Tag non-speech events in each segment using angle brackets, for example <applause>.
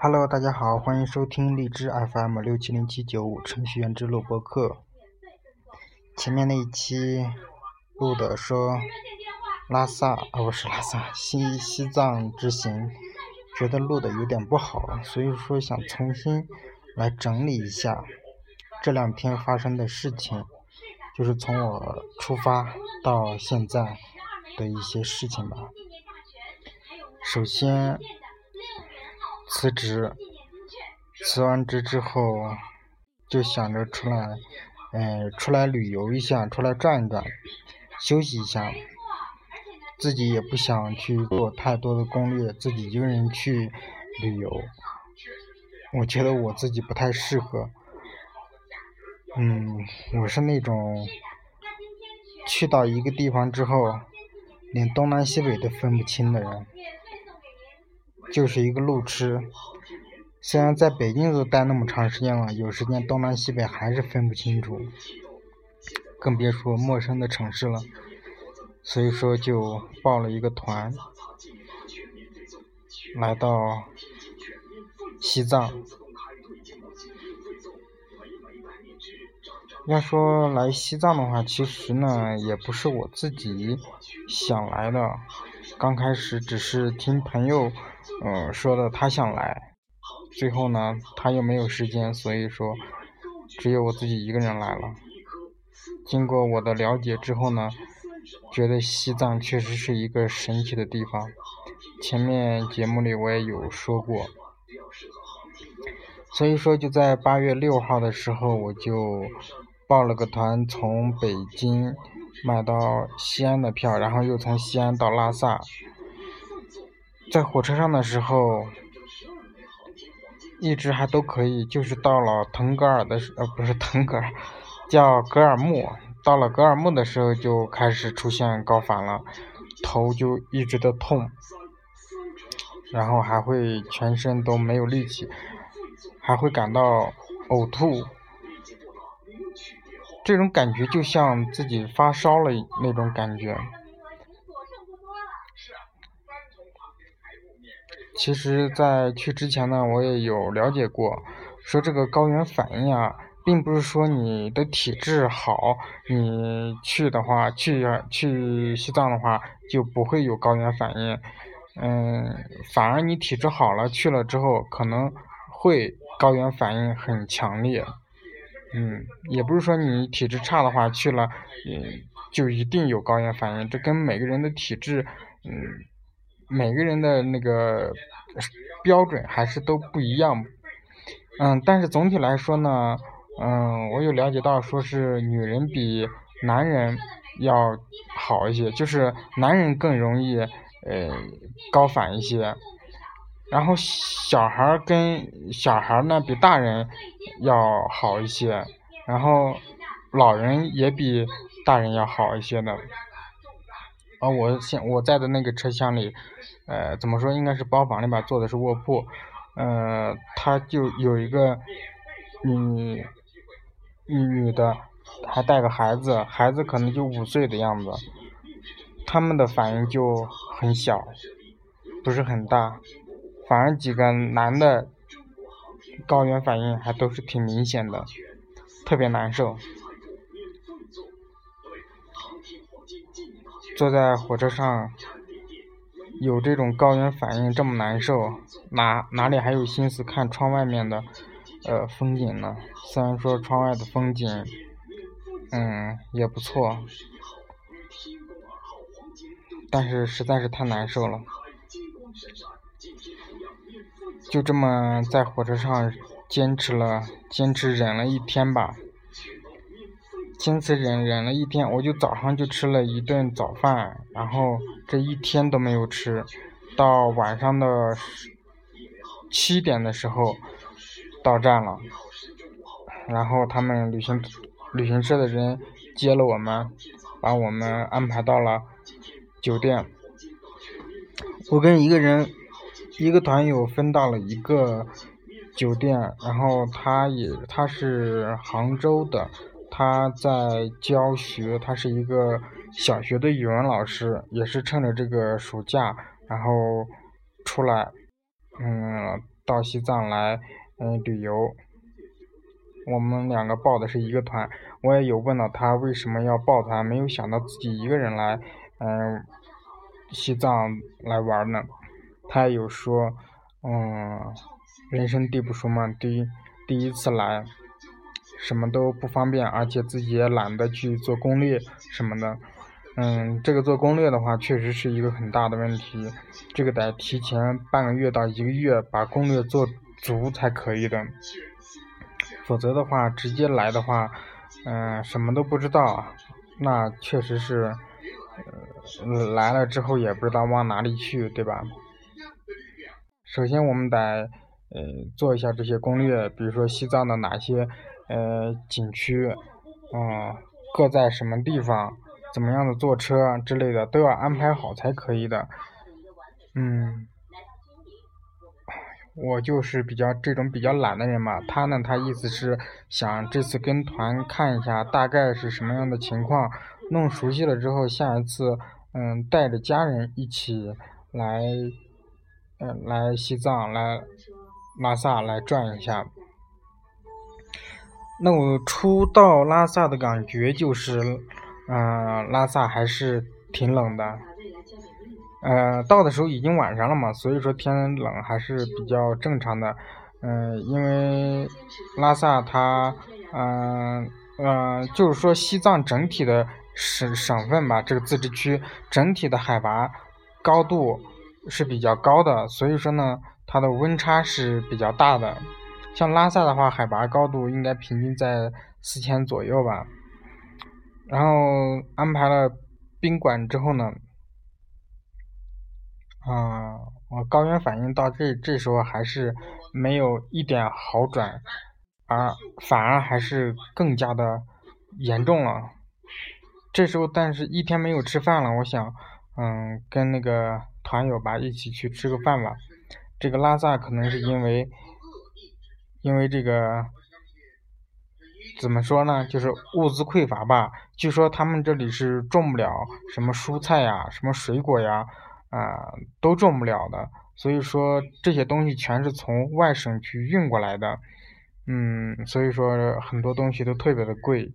Hello，大家好，欢迎收听荔枝 FM 六七零七九五程序员之路播客。前面那一期录的说拉萨，啊不是拉萨，西西藏之行，觉得录的有点不好，所以说想重新来整理一下这两天发生的事情，就是从我出发到现在的一些事情吧。首先。辞职，辞完职之后，就想着出来，嗯，出来旅游一下，出来转一转，休息一下。自己也不想去做太多的攻略，自己一个人去旅游，我觉得我自己不太适合。嗯，我是那种去到一个地方之后，连东南西北都分不清的人。就是一个路痴，虽然在北京都待那么长时间了，有时间东南西北还是分不清楚，更别说陌生的城市了。所以说就报了一个团，来到西藏。要说来西藏的话，其实呢也不是我自己想来的，刚开始只是听朋友。嗯，说的他想来，最后呢，他又没有时间，所以说，只有我自己一个人来了。经过我的了解之后呢，觉得西藏确实是一个神奇的地方。前面节目里我也有说过，所以说就在八月六号的时候，我就报了个团，从北京买到西安的票，然后又从西安到拉萨。在火车上的时候，一直还都可以，就是到了腾格尔的时，呃，不是腾格尔，叫格尔木。到了格尔木的时候，就开始出现高反了，头就一直的痛，然后还会全身都没有力气，还会感到呕吐，这种感觉就像自己发烧了那种感觉。其实，在去之前呢，我也有了解过，说这个高原反应啊，并不是说你的体质好，你去的话，去去西藏的话就不会有高原反应，嗯，反而你体质好了，去了之后可能会高原反应很强烈，嗯，也不是说你体质差的话去了，嗯，就一定有高原反应，这跟每个人的体质，嗯。每个人的那个标准还是都不一样，嗯，但是总体来说呢，嗯，我有了解到说是女人比男人要好一些，就是男人更容易呃高反一些，然后小孩儿跟小孩儿呢比大人要好一些，然后老人也比大人要好一些的。啊，我现我在的那个车厢里，呃，怎么说，应该是包房里边，坐的是卧铺，呃，他就有一个女女的，还带个孩子，孩子可能就五岁的样子，他们的反应就很小，不是很大，反而几个男的高原反应还都是挺明显的，特别难受。坐在火车上，有这种高原反应这么难受，哪哪里还有心思看窗外面的呃风景呢？虽然说窗外的风景，嗯也不错，但是实在是太难受了。就这么在火车上坚持了，坚持忍了一天吧。坚持忍忍了一天，我就早上就吃了一顿早饭，然后这一天都没有吃，到晚上的七点的时候到站了，然后他们旅行旅行社的人接了我们，把我们安排到了酒店。我跟一个人一个团友分到了一个酒店，然后他也他是杭州的。他在教学，他是一个小学的语文老师，也是趁着这个暑假，然后出来，嗯，到西藏来嗯旅游。我们两个报的是一个团，我也有问到他为什么要报团，没有想到自己一个人来嗯西藏来玩呢。他也有说嗯人生地不熟嘛，第一第一次来。什么都不方便，而且自己也懒得去做攻略什么的。嗯，这个做攻略的话，确实是一个很大的问题。这个得提前半个月到一个月把攻略做足才可以的。否则的话，直接来的话，嗯，什么都不知道，那确实是，呃，来了之后也不知道往哪里去，对吧？首先我们得，呃，做一下这些攻略，比如说西藏的哪些。呃，景区，嗯，各在什么地方，怎么样的坐车之类的都要安排好才可以的。嗯，我就是比较这种比较懒的人嘛。他呢，他意思是想这次跟团看一下大概是什么样的情况，弄熟悉了之后，下一次嗯带着家人一起来，嗯来西藏来拉萨来转一下。那我初到拉萨的感觉就是，嗯，拉萨还是挺冷的。呃，到的时候已经晚上了嘛，所以说天冷还是比较正常的。嗯，因为拉萨它，嗯嗯，就是说西藏整体的省省份吧，这个自治区整体的海拔高度是比较高的，所以说呢，它的温差是比较大的。像拉萨的话，海拔高度应该平均在四千左右吧。然后安排了宾馆之后呢，啊，我高原反应到这这时候还是没有一点好转，而反而还是更加的严重了。这时候，但是一天没有吃饭了，我想，嗯，跟那个团友吧一起去吃个饭吧。这个拉萨可能是因为。因为这个怎么说呢，就是物资匮乏吧。据说他们这里是种不了什么蔬菜呀、什么水果呀，啊，都种不了的。所以说这些东西全是从外省去运过来的。嗯，所以说很多东西都特别的贵，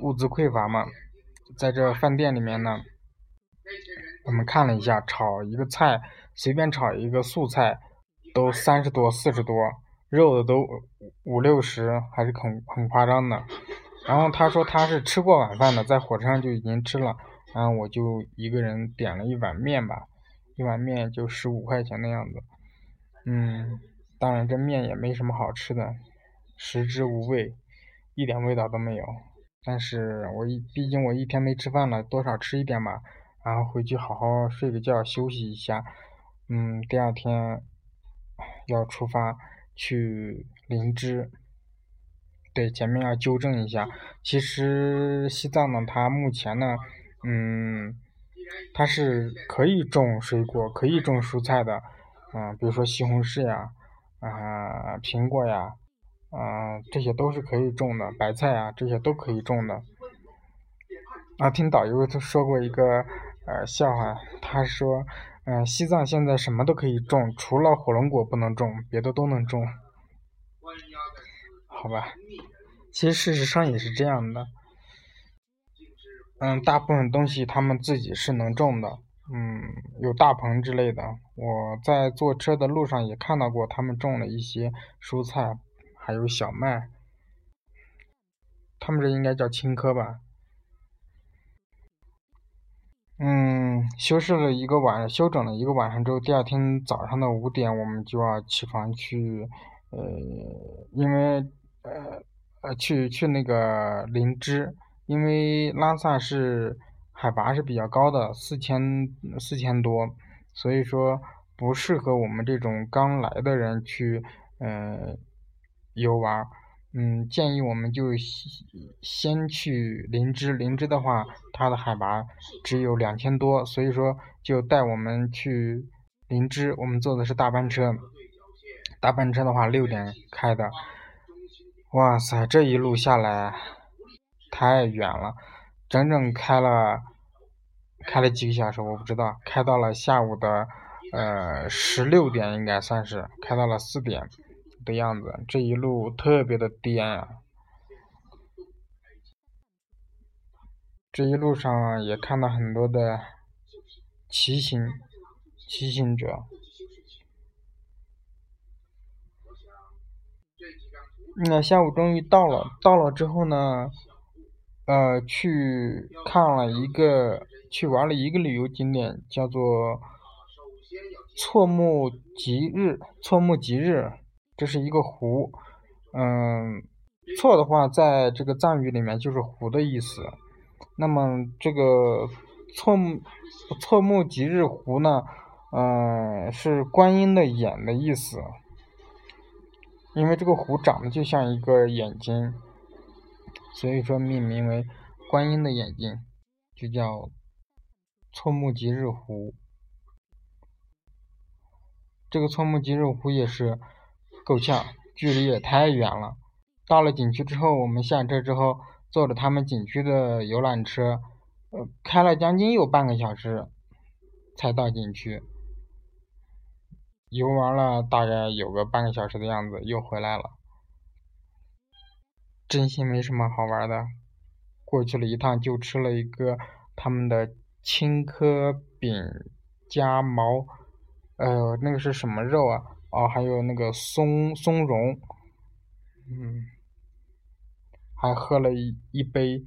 物资匮乏嘛。在这饭店里面呢，我们看了一下，炒一个菜，随便炒一个素菜，都三十多、四十多。肉的都五六十，还是很很夸张的。然后他说他是吃过晚饭的，在火车上就已经吃了。然后我就一个人点了一碗面吧，一碗面就十五块钱的样子。嗯，当然这面也没什么好吃的，食之无味，一点味道都没有。但是我一毕竟我一天没吃饭了，多少吃一点吧。然后回去好好睡个觉，休息一下。嗯，第二天要出发。去灵芝，对，前面要纠正一下。其实西藏呢，它目前呢，嗯，它是可以种水果、可以种蔬菜的，嗯，比如说西红柿呀，啊，苹果呀，啊，这些都是可以种的，白菜啊，这些都可以种的。啊，听导游他说过一个呃笑话，他说。嗯，西藏现在什么都可以种，除了火龙果不能种，别的都能种。好吧，其实事实上也是这样的。嗯，大部分东西他们自己是能种的，嗯，有大棚之类的。我在坐车的路上也看到过他们种了一些蔬菜，还有小麦。他们这应该叫青稞吧。嗯，休息了一个晚上，休整了一个晚上之后，第二天早上的五点，我们就要起床去，呃，因为呃呃去去那个林芝，因为拉萨是海拔是比较高的，四千四千多，所以说不适合我们这种刚来的人去嗯游玩。嗯，建议我们就先去林芝，林芝的话，它的海拔只有两千多，所以说就带我们去林芝。我们坐的是大班车，大班车的话六点开的，哇塞，这一路下来太远了，整整开了开了几个小时，我不知道，开到了下午的呃十六点应该算是开到了四点的样子，这一路特别的颠啊。这一路上也看到很多的骑行骑行者。那下午终于到了，到了之后呢，呃，去看了一个，去玩了一个旅游景点，叫做错木吉日。错木吉日，这是一个湖，嗯，错的话，在这个藏语里面就是湖的意思。那么这个错错木吉日湖呢，嗯，是观音的眼的意思，因为这个湖长得就像一个眼睛，所以说命名为观音的眼睛，就叫错木吉日湖。这个错木吉日湖也是够呛，距离也太远了。到了景区之后，我们下车之后。坐着他们景区的游览车，呃，开了将近有半个小时，才到景区。游玩了大概有个半个小时的样子，又回来了。真心没什么好玩的，过去了一趟就吃了一个他们的青稞饼夹毛，呃，那个是什么肉啊？哦，还有那个松松茸，嗯。还喝了一一杯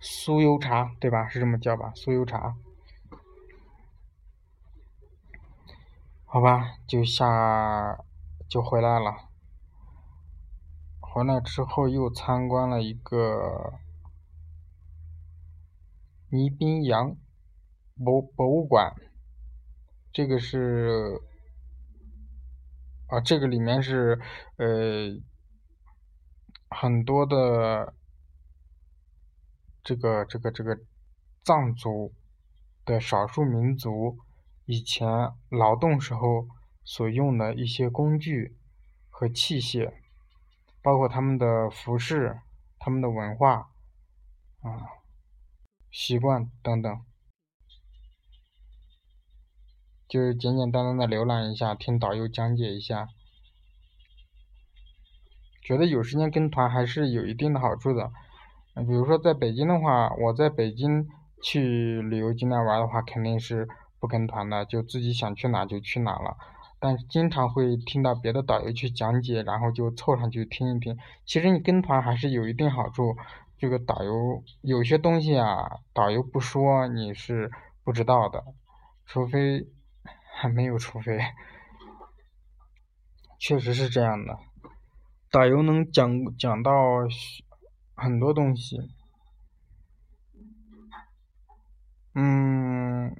酥油茶，对吧？是这么叫吧？酥油茶。好吧，就下就回来了。回来之后又参观了一个倪斌洋博博物馆，这个是啊，这个里面是呃。很多的这个这个这个藏族的少数民族以前劳动时候所用的一些工具和器械，包括他们的服饰、他们的文化啊习惯等等，就是简简单单的浏览一下，听导游讲解一下。觉得有时间跟团还是有一定的好处的，比如说在北京的话，我在北京去旅游景点玩的话，肯定是不跟团的，就自己想去哪就去哪了。但经常会听到别的导游去讲解，然后就凑上去听一听。其实你跟团还是有一定好处，这个导游有些东西啊，导游不说你是不知道的，除非还没有除非，确实是这样的。导游能讲讲到很多东西，嗯，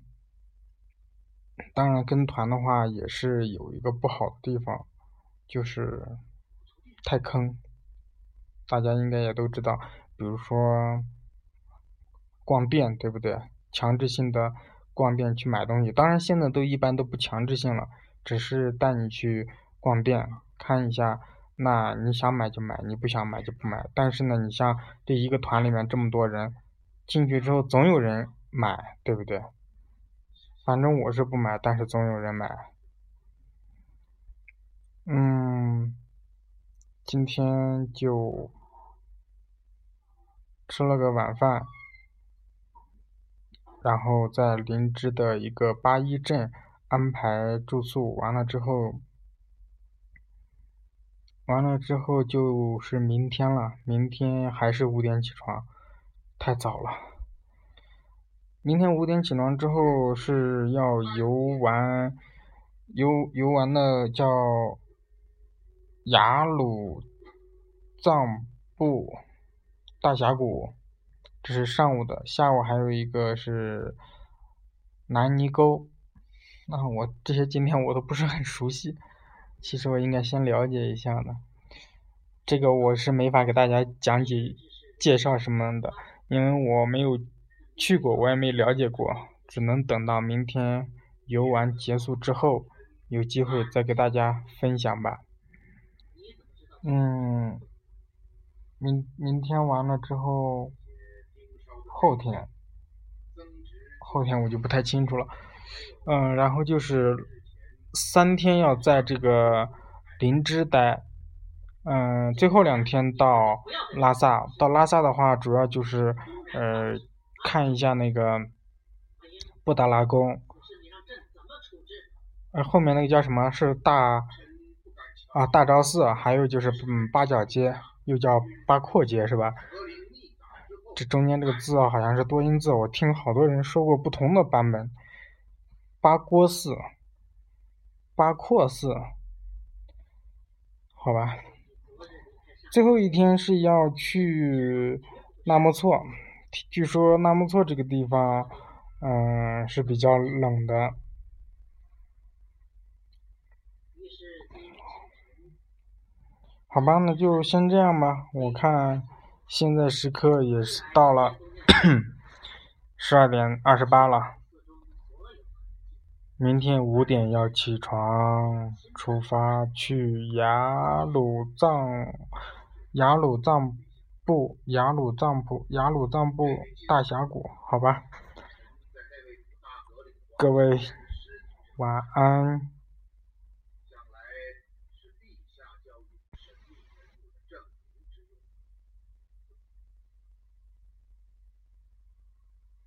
当然跟团的话也是有一个不好的地方，就是太坑，大家应该也都知道，比如说逛店，对不对？强制性的逛店去买东西，当然现在都一般都不强制性了，只是带你去逛店看一下。那你想买就买，你不想买就不买。但是呢，你像这一个团里面这么多人，进去之后总有人买，对不对？反正我是不买，但是总有人买。嗯，今天就吃了个晚饭，然后在林芝的一个八一镇安排住宿，完了之后。完了之后就是明天了，明天还是五点起床，太早了。明天五点起床之后是要游玩，游游玩的叫雅鲁藏布大峡谷，这是上午的，下午还有一个是南泥沟，那我这些景点我都不是很熟悉。其实我应该先了解一下的，这个我是没法给大家讲解、介绍什么的，因为我没有去过，我也没了解过，只能等到明天游玩结束之后，有机会再给大家分享吧。嗯，明明天完了之后，后天，后天我就不太清楚了。嗯，然后就是三天要在这个林芝待，嗯，最后两天到拉萨。到拉萨的话，主要就是呃看一下那个布达拉宫，呃后面那个叫什么是大啊大昭寺，还有就是嗯八角街，又叫八廓街是吧？这中间这个字啊，好像是多音字，我听好多人说过不同的版本。八郭寺、八廓寺，好吧。最后一天是要去纳木错，据说纳木错这个地方，嗯，是比较冷的。好吧，那就先这样吧，我看。现在时刻也是到了 <coughs> 十二点二十八了，明天五点要起床出发去雅鲁藏雅鲁藏布雅鲁藏布雅鲁藏布大峡谷，好吧，各位晚安。